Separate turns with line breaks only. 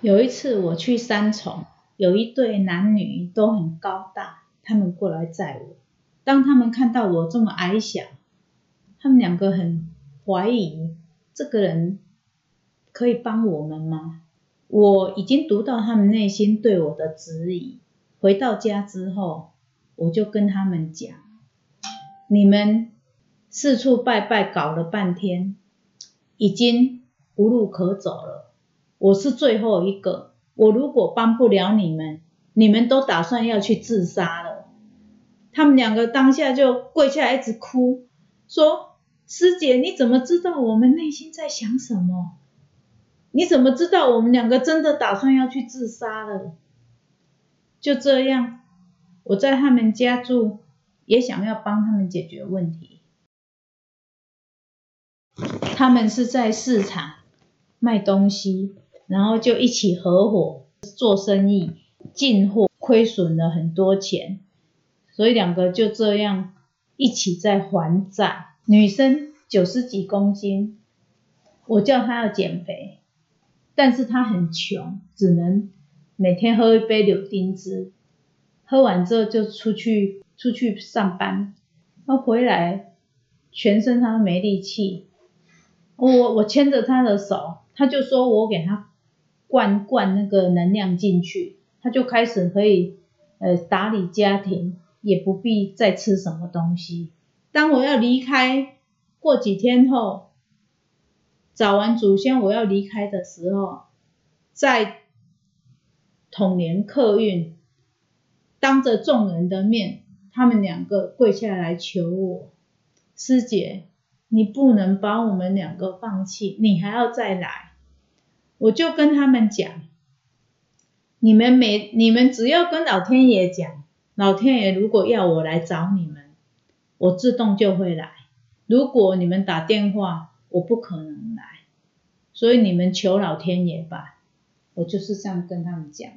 有一次我去三重，有一对男女都很高大，他们过来载我。当他们看到我这么矮小，他们两个很怀疑这个人可以帮我们吗？我已经读到他们内心对我的质疑。回到家之后，我就跟他们讲：你们四处拜拜搞了半天，已经无路可走了。我是最后一个，我如果帮不了你们，你们都打算要去自杀了。他们两个当下就跪下来一直哭，说：“师姐，你怎么知道我们内心在想什么？你怎么知道我们两个真的打算要去自杀了？”就这样，我在他们家住，也想要帮他们解决问题。他们是在市场卖东西。然后就一起合伙做生意，进货亏损了很多钱，所以两个就这样一起在还债。女生九十几公斤，我叫她要减肥，但是她很穷，只能每天喝一杯柳丁汁，喝完之后就出去出去上班，然后回来全身她没力气，我我牵着她的手，她就说我给她。灌灌那个能量进去，他就开始可以呃打理家庭，也不必再吃什么东西。当我要离开，过几天后，找完祖先我要离开的时候，在统年客运，当着众人的面，他们两个跪下来求我，师姐，你不能把我们两个放弃，你还要再来。我就跟他们讲，你们每你们只要跟老天爷讲，老天爷如果要我来找你们，我自动就会来。如果你们打电话，我不可能来，所以你们求老天爷吧。我就是这样跟他们讲。